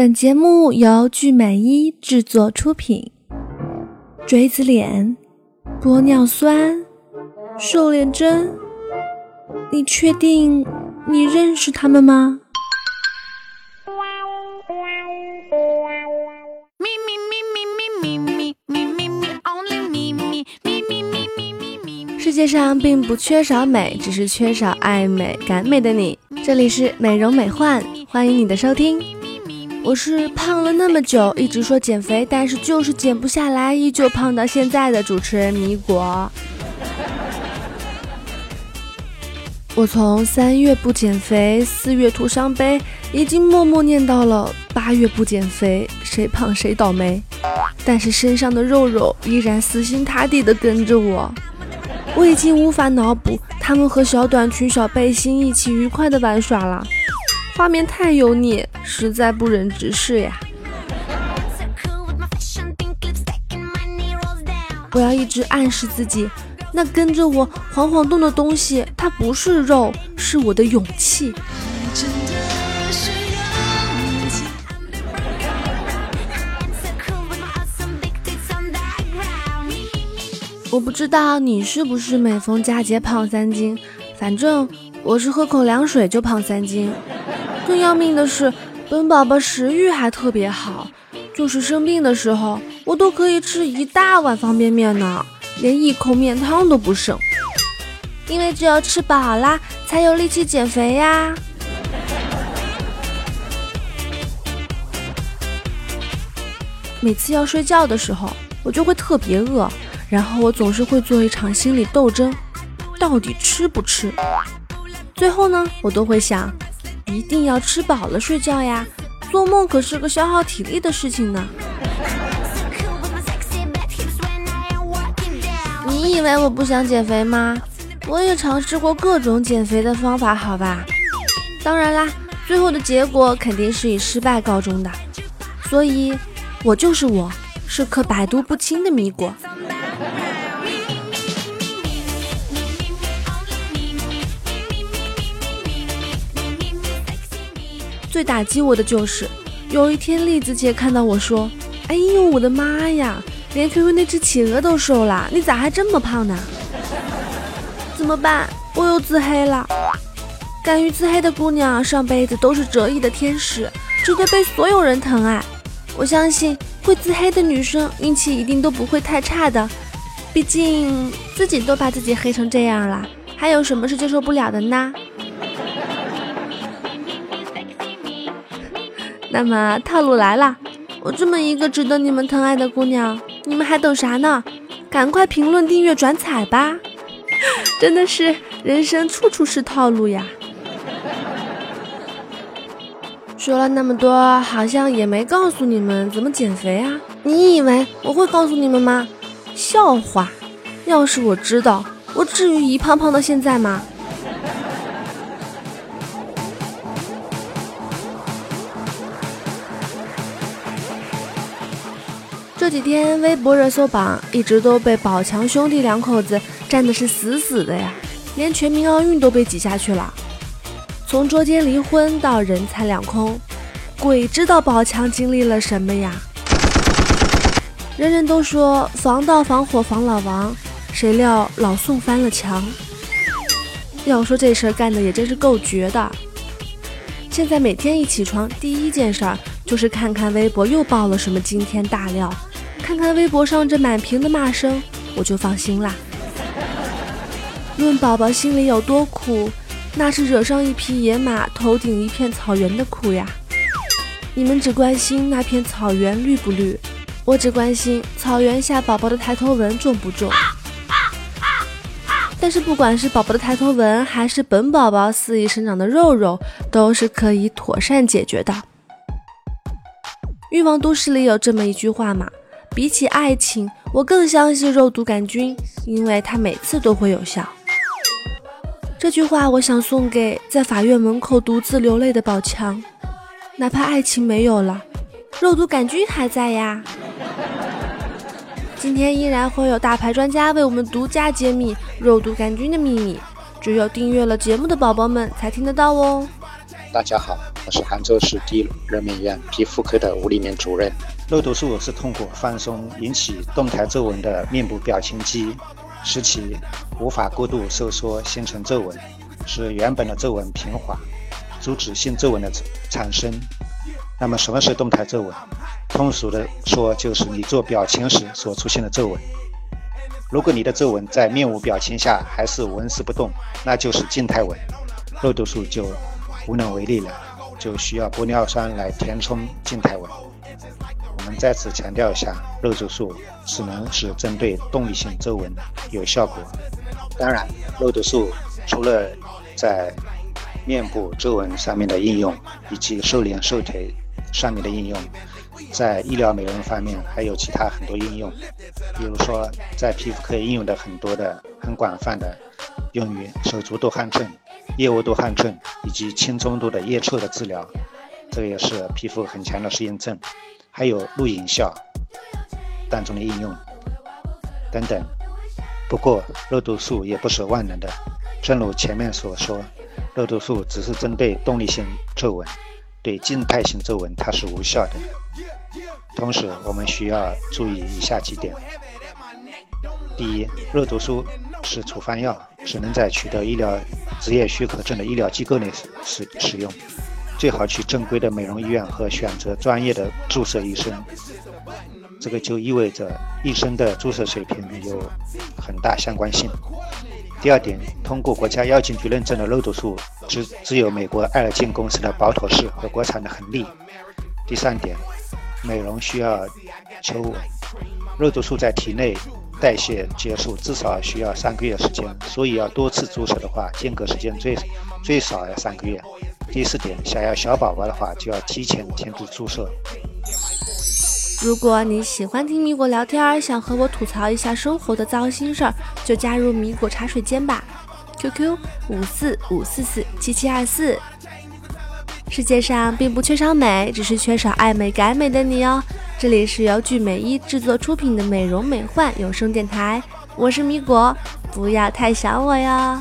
本节目由聚美一制作出品。锥子脸、玻尿酸、瘦脸针，你确定你认识他们吗？世界上并不缺少美，只是缺少爱美、感美的你。这里是美容美幻，欢迎你的收听。我是胖了那么久，一直说减肥，但是就是减不下来，依旧胖到现在的主持人米果。我从三月不减肥，四月徒伤悲，已经默默念到了八月不减肥，谁胖谁倒霉。但是身上的肉肉依然死心塌地地跟着我。我已经无法脑补他们和小短裙、小背心一起愉快的玩耍了，画面太油腻，实在不忍直视呀！我要一直暗示自己，那跟着我晃晃动的东西，它不是肉，是我的勇气。我不知道你是不是每逢佳节胖三斤，反正我是喝口凉水就胖三斤。更要命的是，本宝宝食欲还特别好，就是生病的时候，我都可以吃一大碗方便面呢，连一口面汤都不剩。因为只有吃饱啦，才有力气减肥呀。每次要睡觉的时候，我就会特别饿。然后我总是会做一场心理斗争，到底吃不吃？最后呢，我都会想，一定要吃饱了睡觉呀，做梦可是个消耗体力的事情呢。你以为我不想减肥吗？我也尝试过各种减肥的方法，好吧？当然啦，最后的结果肯定是以失败告终的。所以，我就是我，是颗百毒不侵的米果。最打击我的就是，有一天栗子姐看到我说：“哎呦，我的妈呀，连 QQ 那只企鹅都瘦了，你咋还这么胖呢？”怎么办？我又自黑了。敢于自黑的姑娘，上辈子都是折翼的天使，值得被所有人疼爱。我相信会自黑的女生运气一定都不会太差的，毕竟自己都把自己黑成这样了，还有什么是接受不了的呢？那么套路来了，我这么一个值得你们疼爱的姑娘，你们还等啥呢？赶快评论、订阅、转采吧！真的是人生处处是套路呀。说了那么多，好像也没告诉你们怎么减肥啊？你以为我会告诉你们吗？笑话！要是我知道，我至于一胖胖到现在吗？这几天微博热搜榜一直都被宝强兄弟两口子占的是死死的呀，连全民奥运都被挤下去了。从捉奸离婚到人财两空，鬼知道宝强经历了什么呀？人人都说防盗防火防老王，谁料老宋翻了墙。要说这事儿干的也真是够绝的。现在每天一起床，第一件事儿就是看看微博又爆了什么惊天大料。看看微博上这满屏的骂声，我就放心啦。论宝宝心里有多苦，那是惹上一匹野马，头顶一片草原的苦呀。你们只关心那片草原绿不绿，我只关心草原下宝宝的抬头纹重不重。但是不管是宝宝的抬头纹，还是本宝宝肆意生长的肉肉，都是可以妥善解决的。欲望都市里有这么一句话嘛。比起爱情，我更相信肉毒杆菌，因为它每次都会有效。这句话我想送给在法院门口独自流泪的宝强，哪怕爱情没有了，肉毒杆菌还在呀。今天依然会有大牌专家为我们独家揭秘肉毒杆菌的秘密，只有订阅了节目的宝宝们才听得到哦。大家好，我是杭州市第一人民医院皮肤科的吴立明主任。肉毒素是通过放松引起动态皱纹的面部表情肌，使其无法过度收缩形成皱纹，使原本的皱纹平滑，阻止新皱纹的产生。那么什么是动态皱纹？通俗的说，就是你做表情时所出现的皱纹。如果你的皱纹在面无表情下还是纹丝不动，那就是静态纹，肉毒素就无能为力了，就需要玻尿酸来填充静态纹。我们再次强调一下，肉毒素只能是针对动力性皱纹有效果。当然，肉毒素除了在面部皱纹上面的应用，以及瘦脸瘦腿上面的应用，在医疗美容方面还有其他很多应用。比如说，在皮肤科应用的很多的很广泛的，用于手足多汗症、腋窝多汗症以及轻中度的腋臭的治疗，这也是皮肤很强的适应症。还有露营效当中的应用等等。不过，肉毒素也不是万能的。正如前面所说，肉毒素只是针对动力性皱纹，对静态性皱纹它是无效的。同时，我们需要注意以下几点：第一，肉毒素是处方药，只能在取得医疗职业许可证的医疗机构内使使用。最好去正规的美容医院和选择专业的注射医生，这个就意味着医生的注射水平有很大相关性。第二点，通过国家药监局认证的肉毒素只只有美国爱尔金公司的保妥适和国产的恒力。第三点，美容需要求，肉毒素在体内代谢结束至少需要三个月时间，所以要多次注射的话，间隔时间最最少要三个月。第四点，想要小宝宝的话，就要提前停止注射。如果你喜欢听米果聊天，想和我吐槽一下生活的糟心事儿，就加入米果茶水间吧。QQ 五四五四四七七二四。世界上并不缺少美，只是缺少爱美改美的你哦。这里是由聚美一制作出品的美容美幻有声电台，我是米果，不要太想我哟。